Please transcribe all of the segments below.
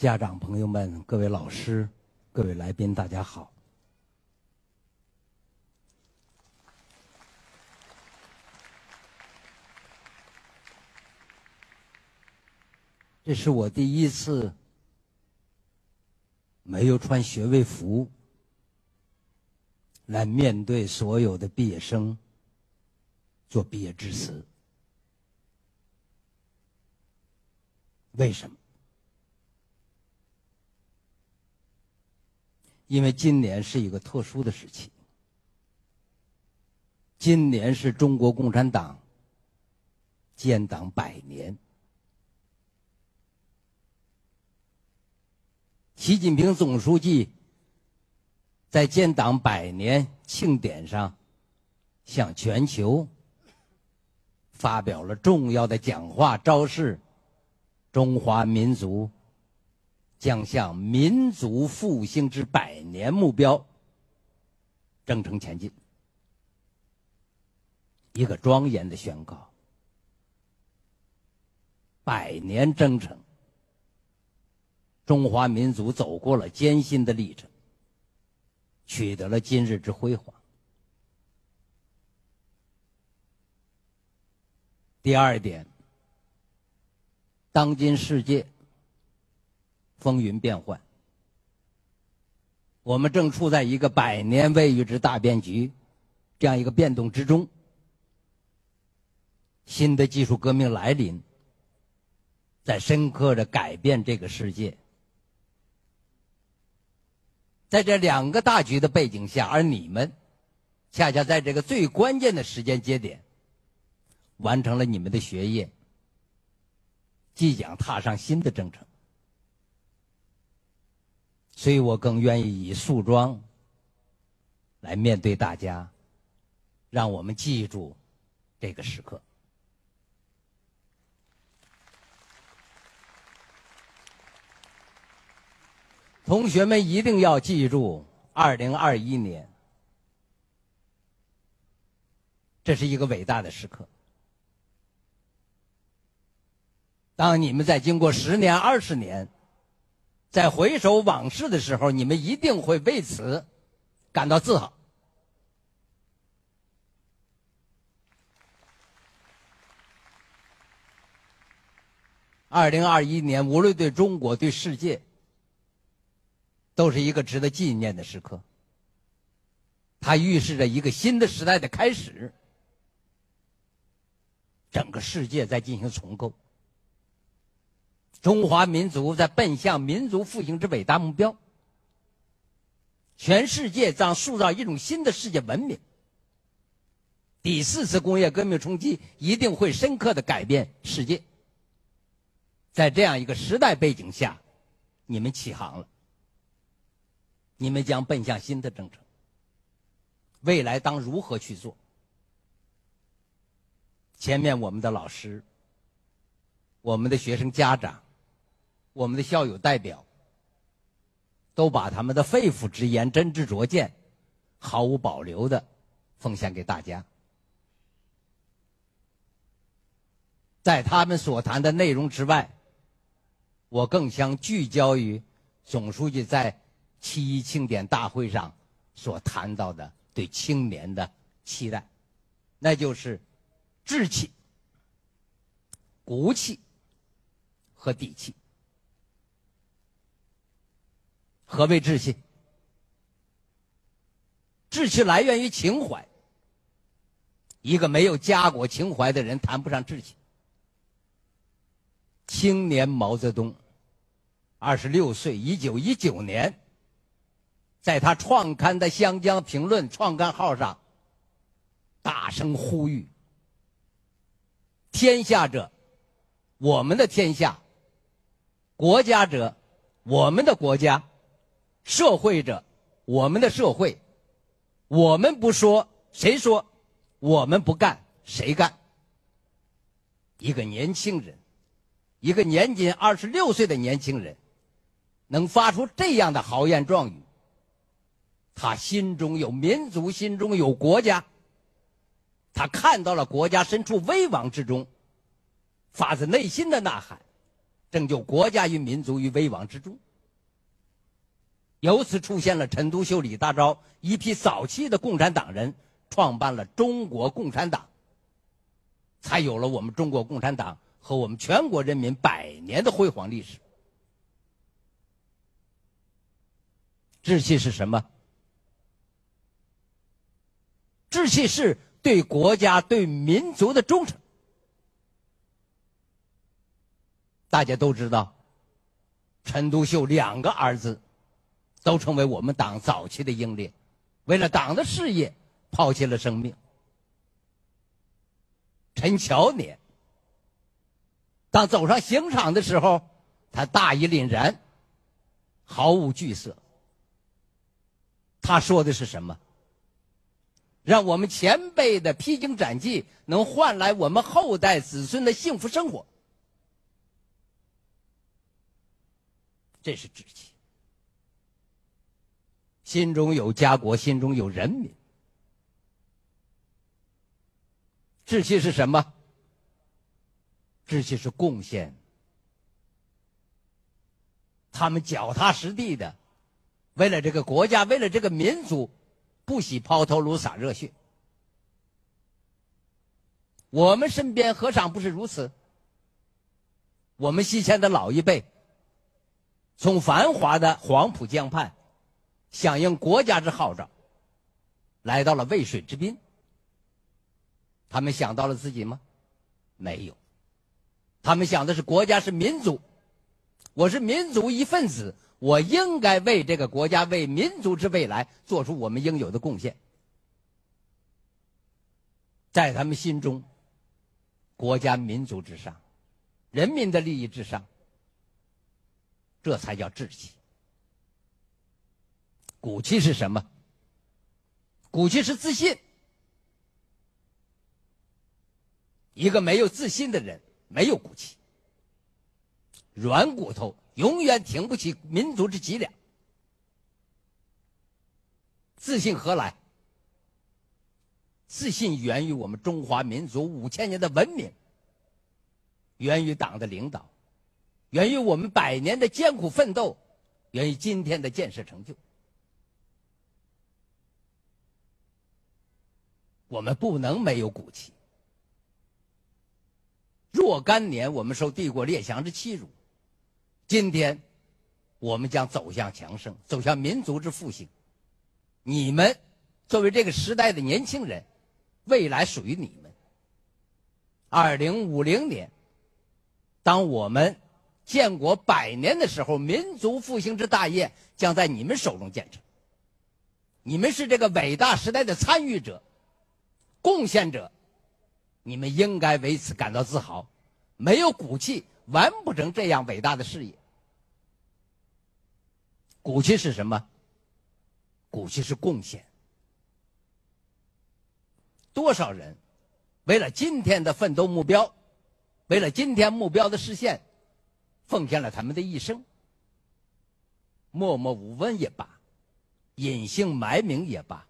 家长朋友们、各位老师、各位来宾，大家好。这是我第一次没有穿学位服来面对所有的毕业生做毕业致辞。为什么？因为今年是一个特殊的时期，今年是中国共产党建党百年。习近平总书记在建党百年庆典上，向全球发表了重要的讲话，昭示中华民族将向民族复兴之百年目标征程前进。一个庄严的宣告：百年征程。中华民族走过了艰辛的历程，取得了今日之辉煌。第二点，当今世界风云变幻，我们正处在一个百年未遇之大变局，这样一个变动之中。新的技术革命来临，在深刻的改变这个世界。在这两个大局的背景下，而你们恰恰在这个最关键的时间节点，完成了你们的学业，即将踏上新的征程。所以我更愿意以素装来面对大家，让我们记住这个时刻。同学们一定要记住，二零二一年，这是一个伟大的时刻。当你们在经过十年、二十年，在回首往事的时候，你们一定会为此感到自豪。二零二一年，无论对中国、对世界，都是一个值得纪念的时刻，它预示着一个新的时代的开始。整个世界在进行重构，中华民族在奔向民族复兴之伟大目标，全世界将塑造一种新的世界文明。第四次工业革命冲击一定会深刻的改变世界。在这样一个时代背景下，你们起航了。你们将奔向新的征程。未来当如何去做？前面我们的老师、我们的学生家长、我们的校友代表，都把他们的肺腑之言、真知灼见，毫无保留的奉献给大家。在他们所谈的内容之外，我更想聚焦于总书记在。七一庆典大会上所谈到的对青年的期待，那就是志气、骨气和底气。何谓志气？志气来源于情怀。一个没有家国情怀的人谈不上志气。青年毛泽东，二十六岁，一九一九年。在他创刊的《湘江评论》创刊号上，大声呼吁：“天下者，我们的天下；国家者，我们的国家；社会者，我们的社会。我们不说，谁说？我们不干，谁干？”一个年轻人，一个年仅二十六岁的年轻人，能发出这样的豪言壮语。他心中有民族，心中有国家。他看到了国家身处危亡之中，发自内心的呐喊，拯救国家与民族于危亡之中。由此出现了陈独秀、李大钊一批早期的共产党人，创办了中国共产党，才有了我们中国共产党和我们全国人民百年的辉煌历史。志气是什么？志气是对国家、对民族的忠诚。大家都知道，陈独秀两个儿子都成为我们党早期的英烈，为了党的事业抛弃了生命。陈乔年当走上刑场的时候，他大义凛然，毫无惧色。他说的是什么？让我们前辈的披荆斩棘能换来我们后代子孙的幸福生活。这是志气，心中有家国，心中有人民。志气是什么？志气是贡献。他们脚踏实地的，为了这个国家，为了这个民族，不惜抛头颅洒热血。我们身边何尝不是如此？我们西迁的老一辈。从繁华的黄浦江畔，响应国家之号召，来到了渭水之滨。他们想到了自己吗？没有。他们想的是国家是民族，我是民族一份子，我应该为这个国家、为民族之未来做出我们应有的贡献。在他们心中，国家、民族之上，人民的利益之上。这才叫志气。骨气是什么？骨气是自信。一个没有自信的人，没有骨气，软骨头永远挺不起民族之脊梁。自信何来？自信源于我们中华民族五千年的文明，源于党的领导。源于我们百年的艰苦奋斗，源于今天的建设成就。我们不能没有骨气。若干年，我们受帝国列强之欺辱，今天，我们将走向强盛，走向民族之复兴。你们作为这个时代的年轻人，未来属于你们。二零五零年，当我们。建国百年的时候，民族复兴之大业将在你们手中建成。你们是这个伟大时代的参与者、贡献者，你们应该为此感到自豪。没有骨气，完不成这样伟大的事业。骨气是什么？骨气是贡献。多少人为了今天的奋斗目标，为了今天目标的实现。奉献了他们的一生，默默无闻也罢，隐姓埋名也罢，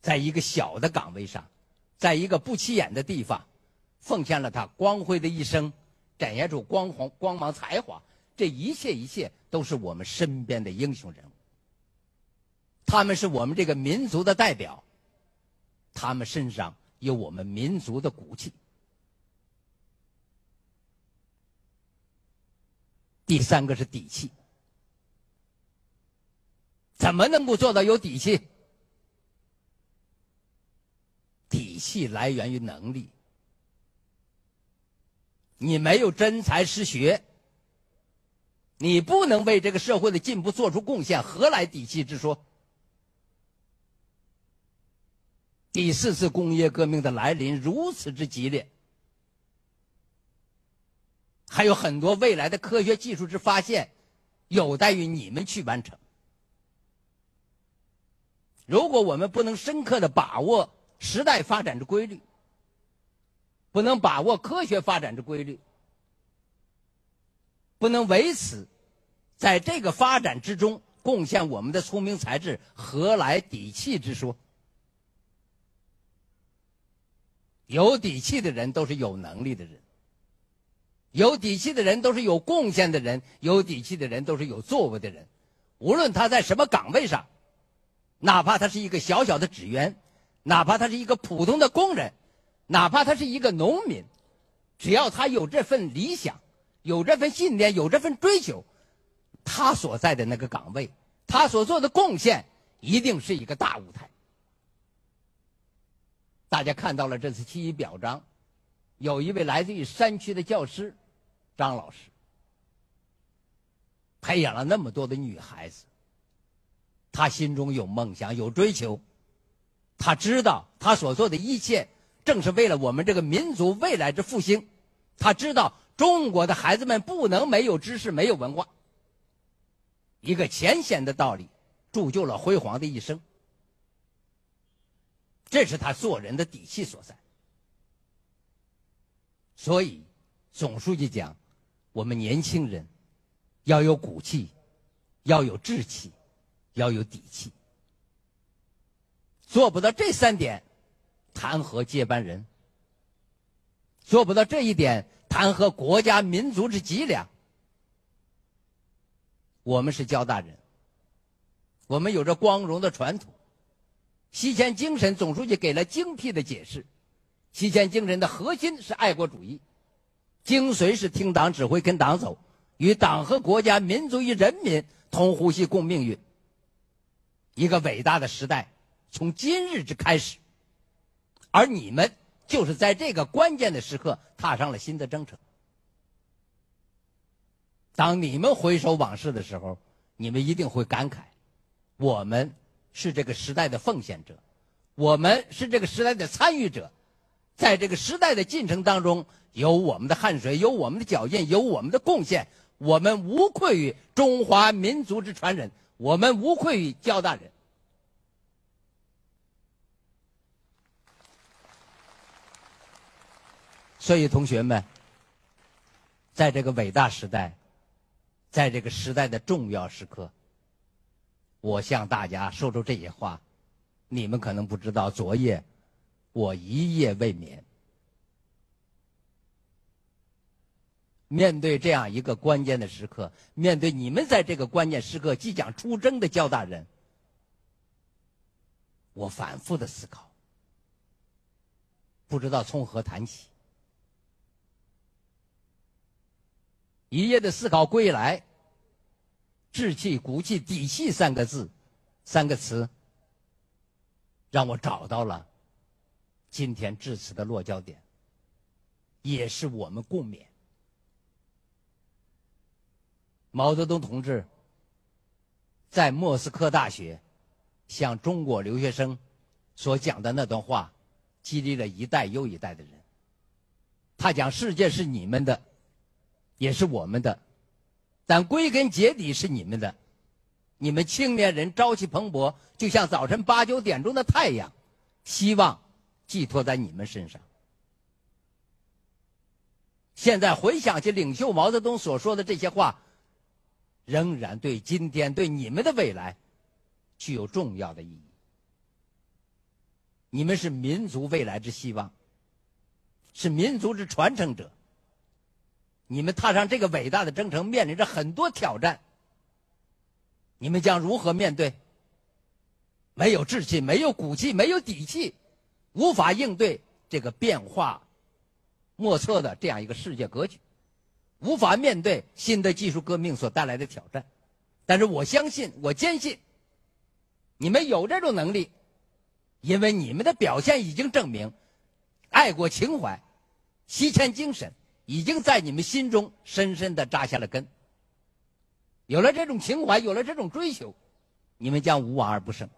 在一个小的岗位上，在一个不起眼的地方，奉献了他光辉的一生，展现出光芒、光芒、才华。这一切一切都是我们身边的英雄人物。他们是我们这个民族的代表，他们身上有我们民族的骨气。第三个是底气，怎么能够做到有底气？底气来源于能力，你没有真才实学，你不能为这个社会的进步做出贡献，何来底气之说？第四次工业革命的来临如此之激烈。还有很多未来的科学技术之发现，有待于你们去完成。如果我们不能深刻的把握时代发展之规律，不能把握科学发展之规律，不能为此在这个发展之中贡献我们的聪明才智，何来底气之说？有底气的人都是有能力的人。有底气的人都是有贡献的人，有底气的人都是有作为的人。无论他在什么岗位上，哪怕他是一个小小的职员，哪怕他是一个普通的工人，哪怕他是一个农民，只要他有这份理想，有这份信念，有这份追求，他所在的那个岗位，他所做的贡献，一定是一个大舞台。大家看到了这次七一表彰，有一位来自于山区的教师张老师，培养了那么多的女孩子。他心中有梦想，有追求，他知道他所做的一切正是为了我们这个民族未来之复兴。他知道中国的孩子们不能没有知识、没有文化。一个浅显的道理，铸就了辉煌的一生。这是他做人的底气所在。所以，总书记讲，我们年轻人要有骨气，要有志气，要有底气。做不到这三点，谈何接班人？做不到这一点，谈何国家民族之脊梁？我们是交大人，我们有着光荣的传统。西迁精神，总书记给了精辟的解释。西迁精神的核心是爱国主义，精髓是听党指挥、跟党走，与党和国家、民族与人民同呼吸、共命运。一个伟大的时代从今日之开始，而你们就是在这个关键的时刻踏上了新的征程。当你们回首往事的时候，你们一定会感慨：我们。是这个时代的奉献者，我们是这个时代的参与者，在这个时代的进程当中，有我们的汗水，有我们的脚印，有我们的贡献，我们无愧于中华民族之传人，我们无愧于交大人。所以，同学们，在这个伟大时代，在这个时代的重要时刻。我向大家说出这些话，你们可能不知道，昨夜我一夜未眠。面对这样一个关键的时刻，面对你们在这个关键时刻即将出征的焦大人，我反复的思考，不知道从何谈起。一夜的思考归来。志气、骨气、底气三个字，三个词，让我找到了今天致辞的落脚点，也是我们共勉。毛泽东同志在莫斯科大学向中国留学生所讲的那段话，激励了一代又一代的人。他讲：“世界是你们的，也是我们的。”但归根结底是你们的，你们青年人朝气蓬勃，就像早晨八九点钟的太阳，希望寄托在你们身上。现在回想起领袖毛泽东所说的这些话，仍然对今天对你们的未来具有重要的意义。你们是民族未来之希望，是民族之传承者。你们踏上这个伟大的征程，面临着很多挑战。你们将如何面对？没有志气，没有骨气，没有底气，无法应对这个变化莫测的这样一个世界格局，无法面对新的技术革命所带来的挑战。但是我相信，我坚信，你们有这种能力，因为你们的表现已经证明，爱国情怀、西迁精神。已经在你们心中深深的扎下了根。有了这种情怀，有了这种追求，你们将无往而不胜。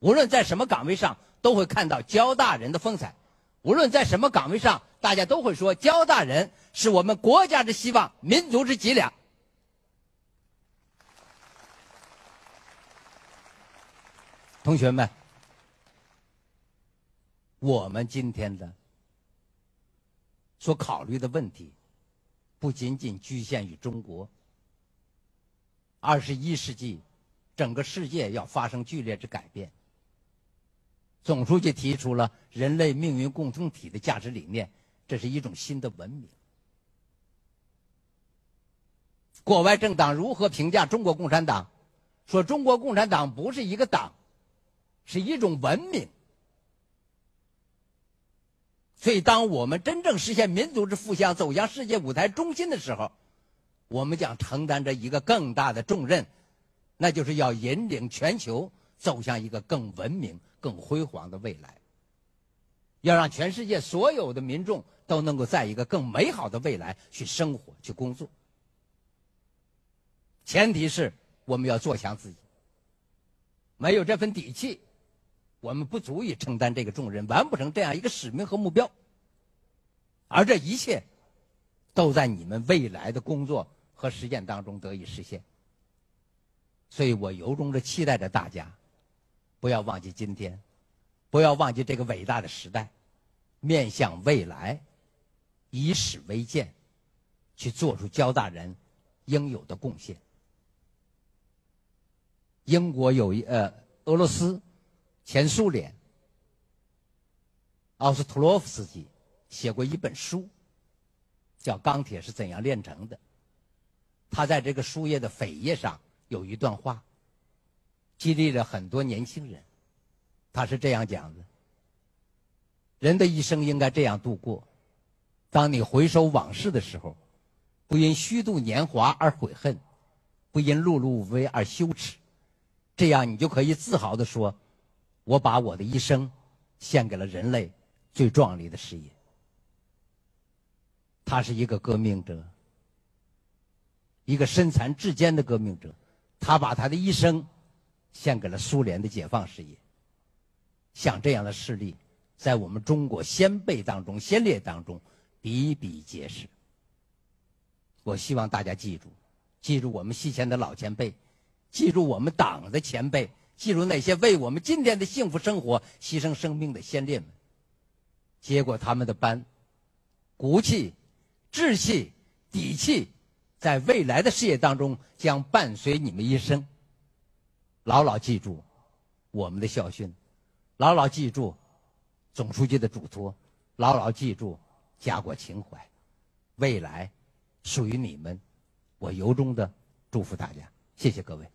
无论在什么岗位上，都会看到交大人的风采；无论在什么岗位上，大家都会说交大人是我们国家之希望，民族之脊梁。同学们，我们今天的。所考虑的问题，不仅仅局限于中国。二十一世纪，整个世界要发生剧烈之改变。总书记提出了人类命运共同体的价值理念，这是一种新的文明。国外政党如何评价中国共产党？说中国共产党不是一个党，是一种文明。所以，当我们真正实现民族之复兴，走向世界舞台中心的时候，我们将承担着一个更大的重任，那就是要引领全球走向一个更文明、更辉煌的未来。要让全世界所有的民众都能够在一个更美好的未来去生活、去工作。前提是我们要做强自己。没有这份底气，我们不足以承担这个重任，完不成这样一个使命和目标。而这一切，都在你们未来的工作和实践当中得以实现。所以我由衷的期待着大家，不要忘记今天。不要忘记这个伟大的时代，面向未来，以史为鉴，去做出交大人应有的贡献。英国有一呃，俄罗斯，前苏联，奥斯特洛夫斯基写过一本书，叫《钢铁是怎样炼成的》。他在这个书页的扉页上有一段话，激励了很多年轻人。他是这样讲的：人的一生应该这样度过。当你回首往事的时候，不因虚度年华而悔恨，不因碌碌无为而羞耻，这样你就可以自豪的说：“我把我的一生献给了人类最壮丽的事业。”他是一个革命者，一个身残志坚的革命者，他把他的一生献给了苏联的解放事业。像这样的事例，在我们中国先辈当中、先烈当中比比皆是。我希望大家记住，记住我们西前的老前辈，记住我们党的前辈，记住那些为我们今天的幸福生活牺牲生命的先烈们。接过他们的班，骨气、志气、底气，在未来的事业当中将伴随你们一生。牢牢记住我们的校训。牢牢记住总书记的嘱托，牢牢记住家国情怀，未来属于你们，我由衷的祝福大家，谢谢各位。